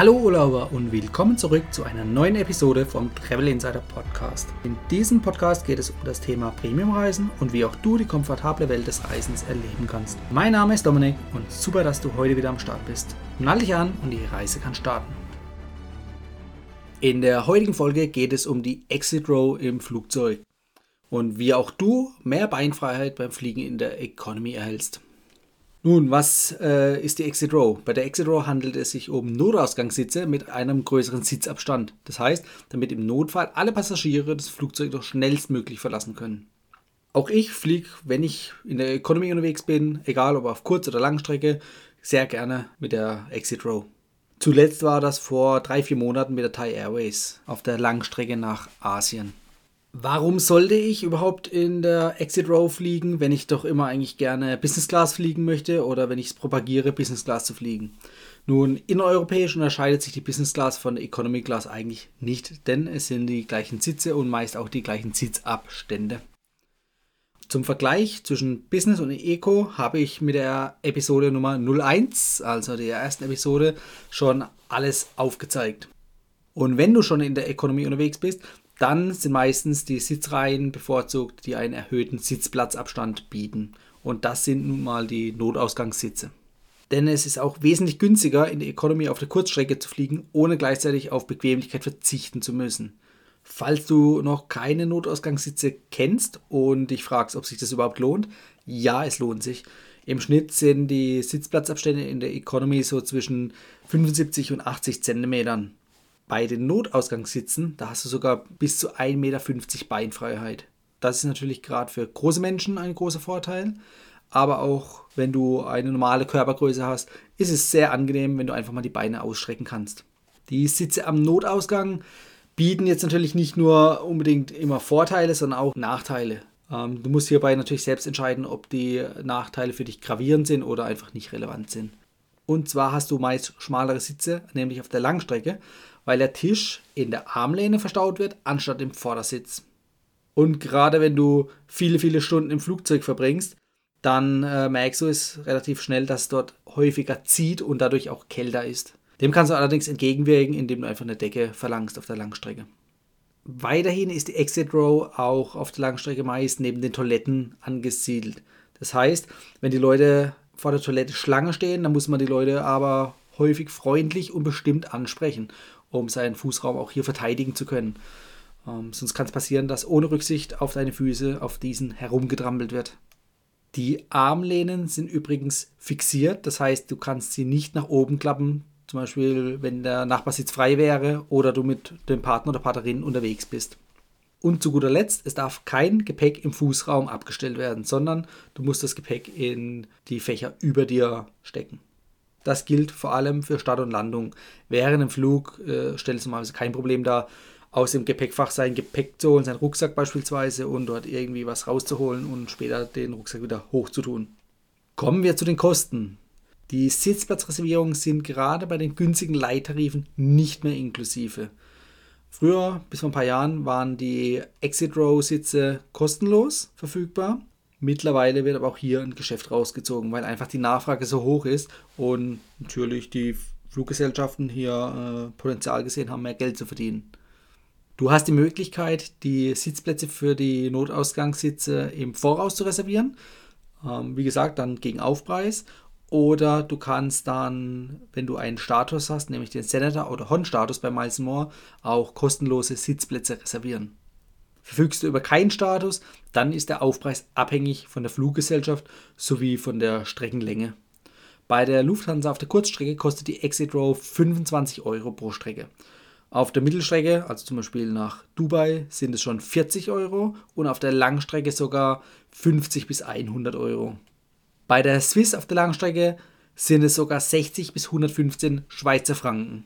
Hallo Urlauber und willkommen zurück zu einer neuen Episode vom Travel Insider Podcast. In diesem Podcast geht es um das Thema Premiumreisen und wie auch du die komfortable Welt des Reisens erleben kannst. Mein Name ist Dominik und super, dass du heute wieder am Start bist. Nall dich an und die Reise kann starten. In der heutigen Folge geht es um die Exit Row im Flugzeug und wie auch du mehr Beinfreiheit beim Fliegen in der Economy erhältst. Nun, was äh, ist die Exit Row? Bei der Exit Row handelt es sich um Notausgangssitze mit einem größeren Sitzabstand. Das heißt, damit im Notfall alle Passagiere das Flugzeug doch schnellstmöglich verlassen können. Auch ich fliege, wenn ich in der Economy unterwegs bin, egal ob auf Kurz- oder Langstrecke, sehr gerne mit der Exit Row. Zuletzt war das vor drei, vier Monaten mit der Thai Airways auf der Langstrecke nach Asien. Warum sollte ich überhaupt in der Exit Row fliegen, wenn ich doch immer eigentlich gerne Business Class fliegen möchte oder wenn ich es propagiere, Business Class zu fliegen? Nun, innereuropäisch unterscheidet sich die Business Class von der Economy Class eigentlich nicht, denn es sind die gleichen Sitze und meist auch die gleichen Sitzabstände. Zum Vergleich zwischen Business und Eco habe ich mit der Episode Nummer 01, also der ersten Episode, schon alles aufgezeigt. Und wenn du schon in der Economy unterwegs bist, dann sind meistens die Sitzreihen bevorzugt, die einen erhöhten Sitzplatzabstand bieten. Und das sind nun mal die Notausgangssitze. Denn es ist auch wesentlich günstiger, in der Economy auf der Kurzstrecke zu fliegen, ohne gleichzeitig auf Bequemlichkeit verzichten zu müssen. Falls du noch keine Notausgangssitze kennst und dich fragst, ob sich das überhaupt lohnt, ja, es lohnt sich. Im Schnitt sind die Sitzplatzabstände in der Economy so zwischen 75 und 80 Zentimetern. Bei den Notausgangssitzen, da hast du sogar bis zu 1,50 Meter Beinfreiheit. Das ist natürlich gerade für große Menschen ein großer Vorteil. Aber auch wenn du eine normale Körpergröße hast, ist es sehr angenehm, wenn du einfach mal die Beine ausstrecken kannst. Die Sitze am Notausgang bieten jetzt natürlich nicht nur unbedingt immer Vorteile, sondern auch Nachteile. Ähm, du musst hierbei natürlich selbst entscheiden, ob die Nachteile für dich gravierend sind oder einfach nicht relevant sind. Und zwar hast du meist schmalere Sitze, nämlich auf der Langstrecke, weil der Tisch in der Armlehne verstaut wird, anstatt im Vordersitz. Und gerade wenn du viele, viele Stunden im Flugzeug verbringst, dann äh, merkst du es relativ schnell, dass es dort häufiger zieht und dadurch auch kälter ist. Dem kannst du allerdings entgegenwirken, indem du einfach eine Decke verlangst auf der Langstrecke. Weiterhin ist die Exit Row auch auf der Langstrecke meist neben den Toiletten angesiedelt. Das heißt, wenn die Leute vor der Toilette Schlange stehen, dann muss man die Leute aber häufig freundlich und bestimmt ansprechen um seinen Fußraum auch hier verteidigen zu können. Ähm, sonst kann es passieren, dass ohne Rücksicht auf deine Füße auf diesen herumgetrampelt wird. Die Armlehnen sind übrigens fixiert, das heißt, du kannst sie nicht nach oben klappen, zum Beispiel wenn der Nachbarsitz frei wäre oder du mit dem Partner oder Partnerin unterwegs bist. Und zu guter Letzt, es darf kein Gepäck im Fußraum abgestellt werden, sondern du musst das Gepäck in die Fächer über dir stecken. Das gilt vor allem für Start und Landung. Während dem Flug äh, stellt es normalerweise kein Problem dar, aus dem Gepäckfach sein Gepäck zu holen, seinen Rucksack beispielsweise und dort irgendwie was rauszuholen und später den Rucksack wieder hochzutun. Kommen wir zu den Kosten. Die Sitzplatzreservierungen sind gerade bei den günstigen Leittarifen nicht mehr inklusive. Früher, bis vor ein paar Jahren, waren die Exit Row Sitze kostenlos verfügbar. Mittlerweile wird aber auch hier ein Geschäft rausgezogen, weil einfach die Nachfrage so hoch ist und natürlich die Fluggesellschaften hier äh, Potenzial gesehen haben, mehr Geld zu verdienen. Du hast die Möglichkeit, die Sitzplätze für die Notausgangssitze im Voraus zu reservieren. Ähm, wie gesagt, dann gegen Aufpreis. Oder du kannst dann, wenn du einen Status hast, nämlich den Senator oder Hon-Status bei Miles More, auch kostenlose Sitzplätze reservieren. Verfügst du über keinen Status, dann ist der Aufpreis abhängig von der Fluggesellschaft sowie von der Streckenlänge. Bei der Lufthansa auf der Kurzstrecke kostet die Exit Row 25 Euro pro Strecke. Auf der Mittelstrecke, also zum Beispiel nach Dubai, sind es schon 40 Euro und auf der Langstrecke sogar 50 bis 100 Euro. Bei der Swiss auf der Langstrecke sind es sogar 60 bis 115 Schweizer Franken.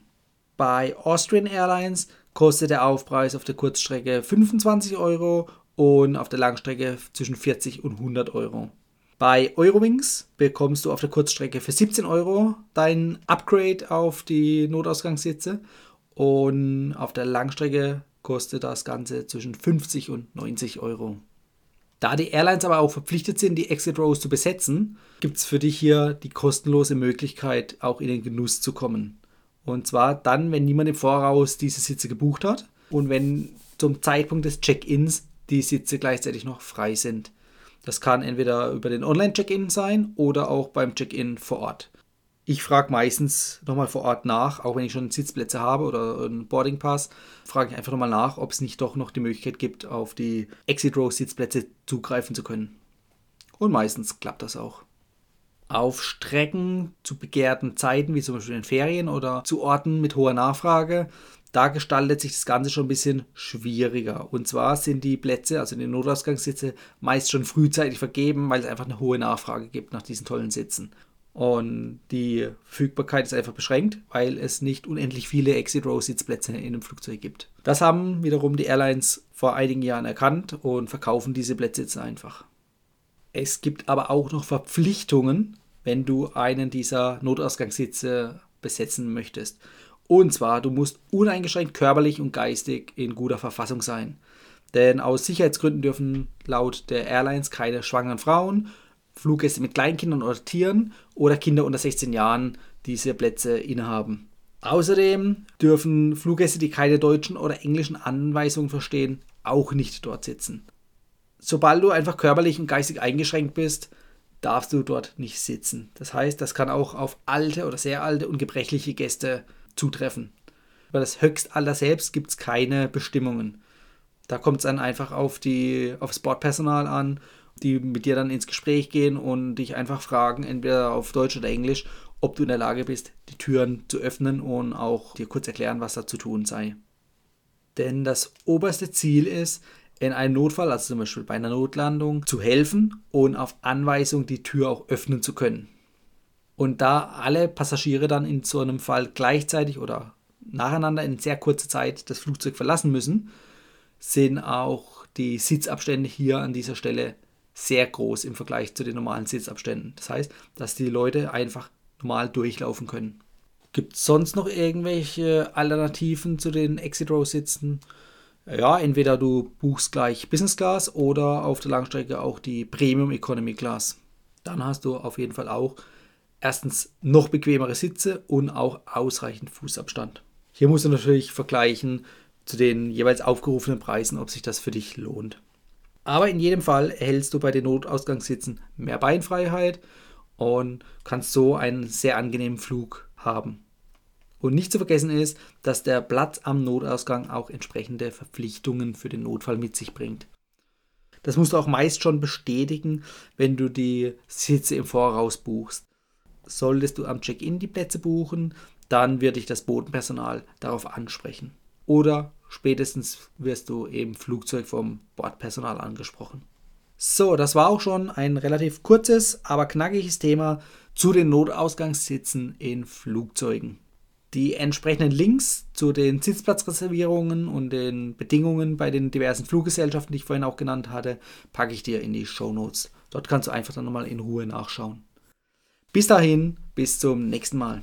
Bei Austrian Airlines kostet der Aufpreis auf der Kurzstrecke 25 Euro und auf der Langstrecke zwischen 40 und 100 Euro. Bei Eurowings bekommst du auf der Kurzstrecke für 17 Euro dein Upgrade auf die Notausgangssitze und auf der Langstrecke kostet das Ganze zwischen 50 und 90 Euro. Da die Airlines aber auch verpflichtet sind, die Exit Rows zu besetzen, gibt es für dich hier die kostenlose Möglichkeit, auch in den Genuss zu kommen. Und zwar dann, wenn niemand im Voraus diese Sitze gebucht hat und wenn zum Zeitpunkt des Check-ins die Sitze gleichzeitig noch frei sind. Das kann entweder über den Online-Check-in sein oder auch beim Check-in vor Ort. Ich frage meistens nochmal vor Ort nach, auch wenn ich schon Sitzplätze habe oder einen Boarding Pass, frage ich einfach nochmal nach, ob es nicht doch noch die Möglichkeit gibt, auf die Exit Row Sitzplätze zugreifen zu können. Und meistens klappt das auch. Auf Strecken zu begehrten Zeiten, wie zum Beispiel in Ferien oder zu Orten mit hoher Nachfrage, da gestaltet sich das Ganze schon ein bisschen schwieriger. Und zwar sind die Plätze, also die Notausgangssitze, meist schon frühzeitig vergeben, weil es einfach eine hohe Nachfrage gibt nach diesen tollen Sitzen. Und die Verfügbarkeit ist einfach beschränkt, weil es nicht unendlich viele Exit-Row-Sitzplätze in einem Flugzeug gibt. Das haben wiederum die Airlines vor einigen Jahren erkannt und verkaufen diese Plätze jetzt einfach. Es gibt aber auch noch Verpflichtungen, wenn du einen dieser Notausgangssitze besetzen möchtest. Und zwar, du musst uneingeschränkt körperlich und geistig in guter Verfassung sein. Denn aus Sicherheitsgründen dürfen laut der Airlines keine schwangeren Frauen, Fluggäste mit Kleinkindern oder Tieren oder Kinder unter 16 Jahren diese Plätze innehaben. Außerdem dürfen Fluggäste, die keine deutschen oder englischen Anweisungen verstehen, auch nicht dort sitzen. Sobald du einfach körperlich und geistig eingeschränkt bist, darfst du dort nicht sitzen. Das heißt, das kann auch auf alte oder sehr alte und gebrechliche Gäste zutreffen. Über das Höchstalter selbst gibt es keine Bestimmungen. Da kommt es dann einfach auf die, aufs Bordpersonal an, die mit dir dann ins Gespräch gehen und dich einfach fragen, entweder auf Deutsch oder Englisch, ob du in der Lage bist, die Türen zu öffnen und auch dir kurz erklären, was da zu tun sei. Denn das oberste Ziel ist, in einem Notfall, also zum Beispiel bei einer Notlandung, zu helfen und auf Anweisung die Tür auch öffnen zu können. Und da alle Passagiere dann in so einem Fall gleichzeitig oder nacheinander in sehr kurzer Zeit das Flugzeug verlassen müssen, sind auch die Sitzabstände hier an dieser Stelle sehr groß im Vergleich zu den normalen Sitzabständen. Das heißt, dass die Leute einfach normal durchlaufen können. Gibt es sonst noch irgendwelche Alternativen zu den Exit Row Sitzen? Ja, entweder du buchst gleich Business Class oder auf der Langstrecke auch die Premium Economy Class. Dann hast du auf jeden Fall auch erstens noch bequemere Sitze und auch ausreichend Fußabstand. Hier musst du natürlich vergleichen zu den jeweils aufgerufenen Preisen, ob sich das für dich lohnt. Aber in jedem Fall erhältst du bei den Notausgangssitzen mehr Beinfreiheit und kannst so einen sehr angenehmen Flug haben. Und nicht zu vergessen ist, dass der Platz am Notausgang auch entsprechende Verpflichtungen für den Notfall mit sich bringt. Das musst du auch meist schon bestätigen, wenn du die Sitze im Voraus buchst. Solltest du am Check-in die Plätze buchen, dann wird dich das Bodenpersonal darauf ansprechen. Oder spätestens wirst du im Flugzeug vom Bordpersonal angesprochen. So, das war auch schon ein relativ kurzes, aber knackiges Thema zu den Notausgangssitzen in Flugzeugen. Die entsprechenden Links zu den Sitzplatzreservierungen und den Bedingungen bei den diversen Fluggesellschaften, die ich vorhin auch genannt hatte, packe ich dir in die Show Notes. Dort kannst du einfach dann nochmal in Ruhe nachschauen. Bis dahin, bis zum nächsten Mal.